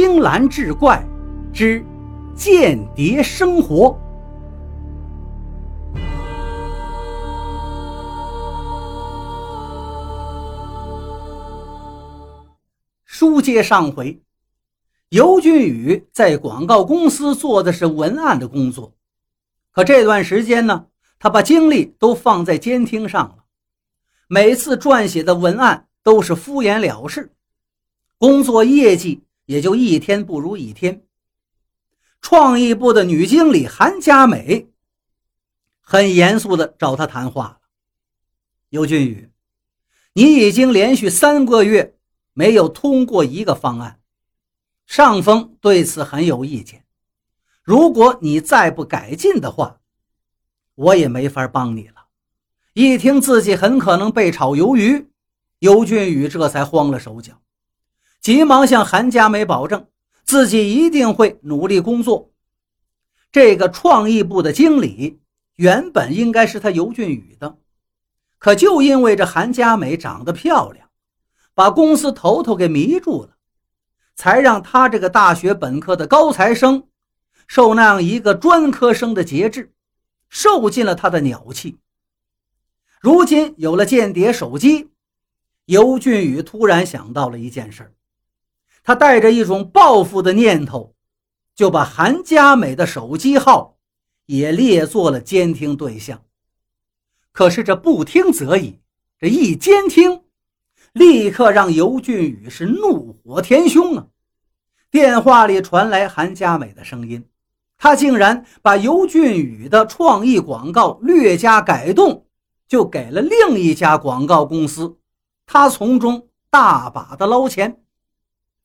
青蓝志怪之间谍生活。书接上回，尤俊宇在广告公司做的是文案的工作，可这段时间呢，他把精力都放在监听上了。每次撰写的文案都是敷衍了事，工作业绩也就一天不如一天。创意部的女经理韩佳美很严肃地找他谈话了：“尤俊宇，你已经连续三个月。”没有通过一个方案，上峰对此很有意见。如果你再不改进的话，我也没法帮你了。一听自己很可能被炒鱿鱼，尤俊宇这才慌了手脚，急忙向韩佳美保证自己一定会努力工作。这个创意部的经理原本应该是他尤俊宇的，可就因为这韩佳美长得漂亮。把公司头头给迷住了，才让他这个大学本科的高材生受那样一个专科生的节制，受尽了他的鸟气。如今有了间谍手机，尤俊宇突然想到了一件事他带着一种报复的念头，就把韩佳美的手机号也列作了监听对象。可是这不听则已，这一监听。立刻让尤俊宇是怒火填胸啊！电话里传来韩佳美的声音，他竟然把尤俊宇的创意广告略加改动，就给了另一家广告公司，他从中大把的捞钱。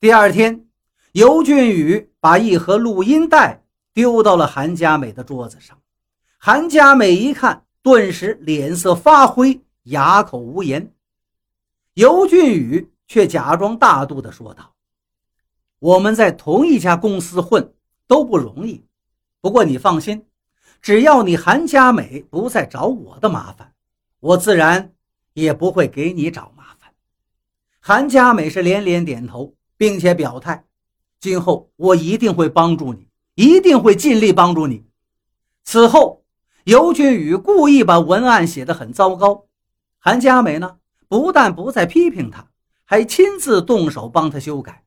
第二天，尤俊宇把一盒录音带丢到了韩佳美的桌子上，韩佳美一看，顿时脸色发灰，哑口无言。尤俊宇却假装大度地说道：“我们在同一家公司混都不容易，不过你放心，只要你韩佳美不再找我的麻烦，我自然也不会给你找麻烦。”韩佳美是连连点头，并且表态：“今后我一定会帮助你，一定会尽力帮助你。”此后，尤俊宇故意把文案写得很糟糕，韩佳美呢？不但不再批评他，还亲自动手帮他修改，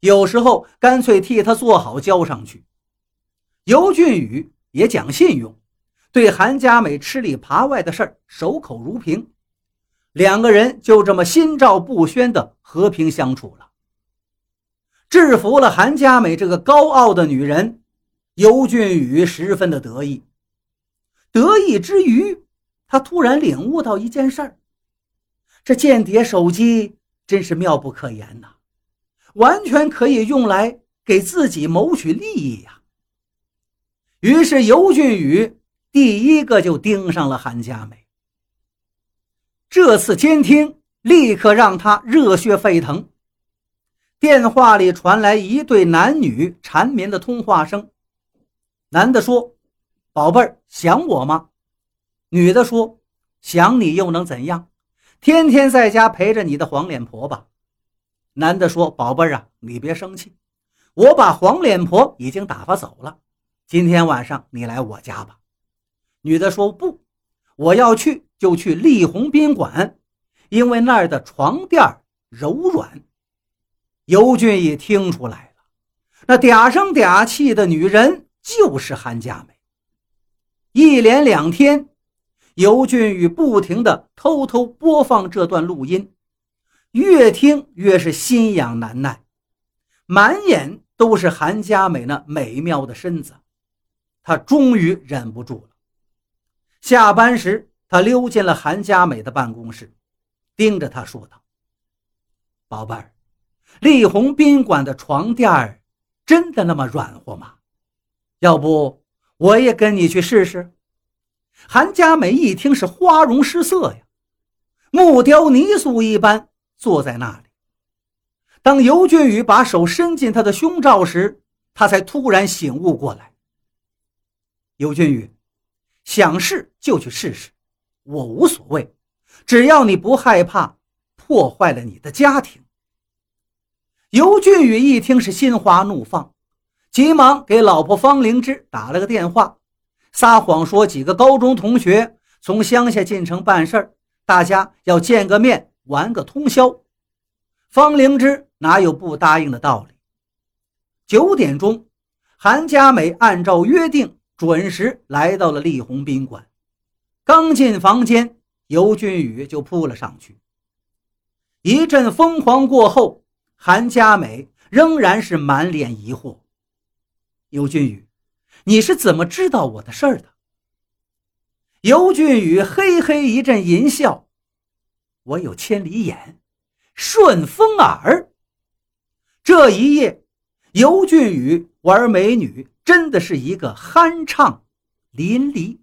有时候干脆替他做好交上去。尤俊宇也讲信用，对韩佳美吃里扒外的事儿守口如瓶，两个人就这么心照不宣的和平相处了。制服了韩佳美这个高傲的女人，尤俊宇十分的得意。得意之余，他突然领悟到一件事儿。这间谍手机真是妙不可言呐，完全可以用来给自己谋取利益呀。于是尤俊宇第一个就盯上了韩佳美。这次监听立刻让他热血沸腾。电话里传来一对男女缠绵的通话声，男的说：“宝贝儿，想我吗？”女的说：“想你又能怎样？”天天在家陪着你的黄脸婆吧，男的说：“宝贝儿啊，你别生气，我把黄脸婆已经打发走了。今天晚上你来我家吧。”女的说：“不，我要去就去丽红宾馆，因为那儿的床垫柔软。”尤俊也听出来了，那嗲声嗲气的女人就是韩佳美。一连两天。尤俊宇不停地偷偷播放这段录音，越听越是心痒难耐，满眼都是韩佳美那美妙的身子。他终于忍不住了。下班时，他溜进了韩佳美的办公室，盯着她说道：“宝贝儿，丽红宾馆的床垫儿真的那么软和吗？要不我也跟你去试试？”韩佳美一听是花容失色呀，木雕泥塑一般坐在那里。当尤俊宇把手伸进她的胸罩时，她才突然醒悟过来。尤俊宇，想试就去试试，我无所谓，只要你不害怕破坏了你的家庭。尤俊宇一听是心花怒放，急忙给老婆方灵芝打了个电话，撒谎说几个高中同学从乡下进城办事儿，大家要见个面，玩个通宵。方灵芝哪有不答应的道理？九点钟，韩佳美按照约定准时来到了丽红宾馆。刚进房间，尤俊宇就扑了上去。一阵疯狂过后。韩佳美仍然是满脸疑惑。尤俊宇，你是怎么知道我的事儿的？尤俊宇嘿嘿一阵淫笑：“我有千里眼，顺风耳。”这一夜，尤俊宇玩美女真的是一个酣畅淋漓。